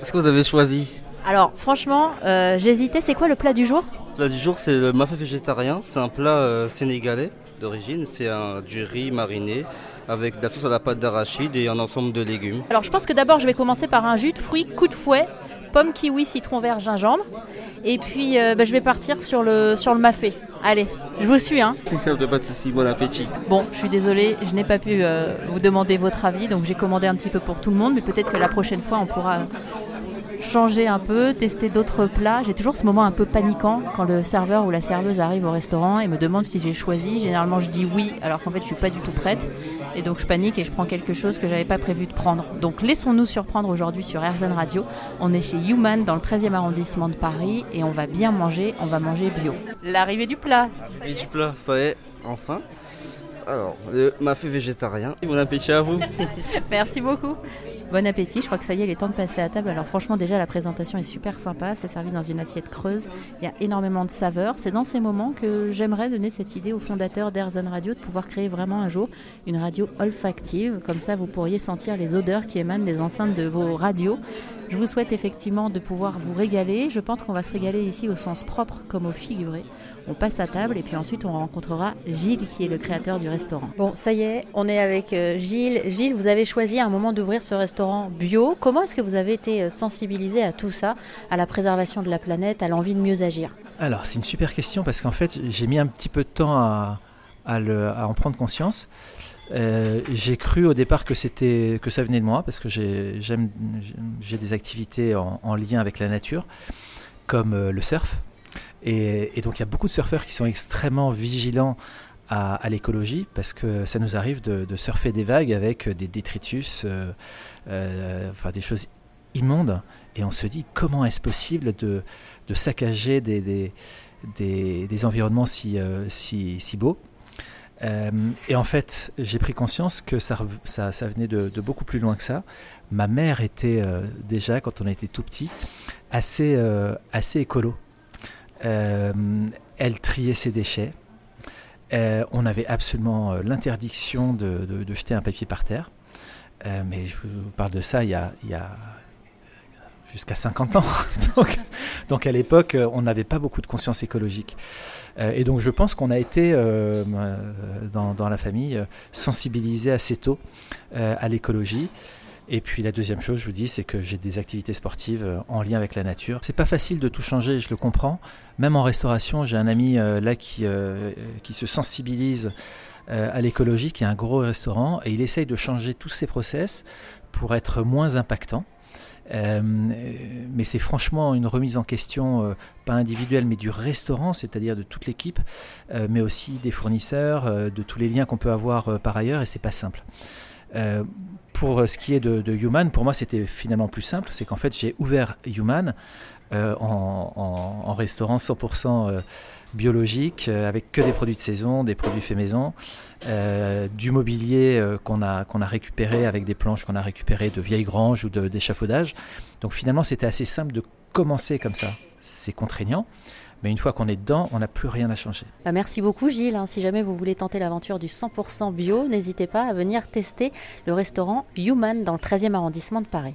Est-ce que vous avez choisi Alors franchement, euh, j'hésitais. C'est quoi le plat du jour? Le plat du jour, c'est le mafé végétarien. C'est un plat euh, sénégalais d'origine. C'est un du riz mariné avec de la sauce à la pâte d'arachide et un ensemble de légumes. Alors je pense que d'abord je vais commencer par un jus de fruits coup de fouet, pomme, kiwi, citron vert, gingembre. Et puis euh, bah, je vais partir sur le, sur le mafé. Allez, je vous suis. Hein. pas de soucis, bon appétit. Bon, je suis désolée, je n'ai pas pu euh, vous demander votre avis, donc j'ai commandé un petit peu pour tout le monde, mais peut-être que la prochaine fois on pourra changer un peu, tester d'autres plats. J'ai toujours ce moment un peu paniquant quand le serveur ou la serveuse arrive au restaurant et me demande si j'ai choisi. Généralement, je dis oui, alors qu'en fait, je suis pas du tout prête. Et donc, je panique et je prends quelque chose que j'avais pas prévu de prendre. Donc, laissons-nous surprendre aujourd'hui sur RZN Radio. On est chez Human dans le 13e arrondissement de Paris et on va bien manger. On va manger bio. L'arrivée du plat. L'arrivée du plat, ça y est, enfin. Alors, le mafé végétarien. Bon appétit à vous. Merci beaucoup. Bon appétit, je crois que ça y est, il est temps de passer à table. Alors franchement déjà la présentation est super sympa, c'est servi dans une assiette creuse, il y a énormément de saveurs. C'est dans ces moments que j'aimerais donner cette idée aux fondateurs d'Airzen Radio de pouvoir créer vraiment un jour une radio olfactive, comme ça vous pourriez sentir les odeurs qui émanent des enceintes de vos radios. Je vous souhaite effectivement de pouvoir vous régaler. Je pense qu'on va se régaler ici au sens propre comme au figuré. On passe à table et puis ensuite on rencontrera Gilles qui est le créateur du restaurant. Bon, ça y est, on est avec euh, Gilles. Gilles, vous avez choisi à un moment d'ouvrir ce restaurant bio. Comment est-ce que vous avez été euh, sensibilisé à tout ça, à la préservation de la planète, à l'envie de mieux agir? Alors, c'est une super question parce qu'en fait, j'ai mis un petit peu de temps à, en prendre conscience. Euh, j'ai cru au départ que que ça venait de moi parce que j'ai des activités en, lien avec la nature, comme euh, le surf. Et, donc il y a beaucoup de surfeurs qui sont extrêmement vigilants à, l'écologie parce que ça nous arrive de, surfer des vagues avec des détritus, euh, enfin des choses immondes. Et on se dit comment est-ce possible de, saccager des, des, environnements si, si, si beaux? Euh, et en fait, j'ai pris conscience que ça, venait de, beaucoup plus loin que ça. Ma mère était euh, déjà, quand on était tout petit, assez, euh, assez écolo. elle triait ses déchets. on avait absolument l'interdiction de, jeter un papier par terre. mais je vous parle de ça il y a jusqu'à 50 ans. donc, à l'époque, on n'avait pas beaucoup de conscience écologique. Euh, et donc je pense qu'on a été euh, dans, la famille euh, sensibilisé assez tôt à l'écologie. Et puis la deuxième chose, je vous dis, c'est que j'ai des activités sportives en lien avec la nature. C'est pas facile de tout changer, je le comprends. Même en restauration, j'ai un ami là qui, qui se sensibilise à l'écologie, qui a un gros restaurant, et il essaye de changer tous ses process pour être moins impactant. Euh, mais c'est franchement une remise en question, euh, pas individuelle, mais du restaurant, c'est-à-dire de toute l'équipe, euh, mais aussi des fournisseurs, de tous les liens qu'on peut avoir par ailleurs, et c'est pas simple. Pour ce qui est de, Human, pour moi c'était finalement plus simple, c'est qu'en fait j'ai ouvert Human en, en, restaurant 100% biologique, avec que des produits de saison, des produits faits maison. Euh, du mobilier euh, qu'on a, qu'on a récupéré avec des planches qu'on a récupérées de vieilles granges ou d'échafaudage. Donc finalement, c'était assez simple de commencer comme ça. C'est contraignant. Mais une fois qu'on est dedans, on n'a plus rien à changer. Bah, merci beaucoup Gilles. Hein. Si jamais vous voulez tenter l'aventure du 100% bio, n'hésitez pas à venir tester le restaurant Human dans le 13e arrondissement de Paris.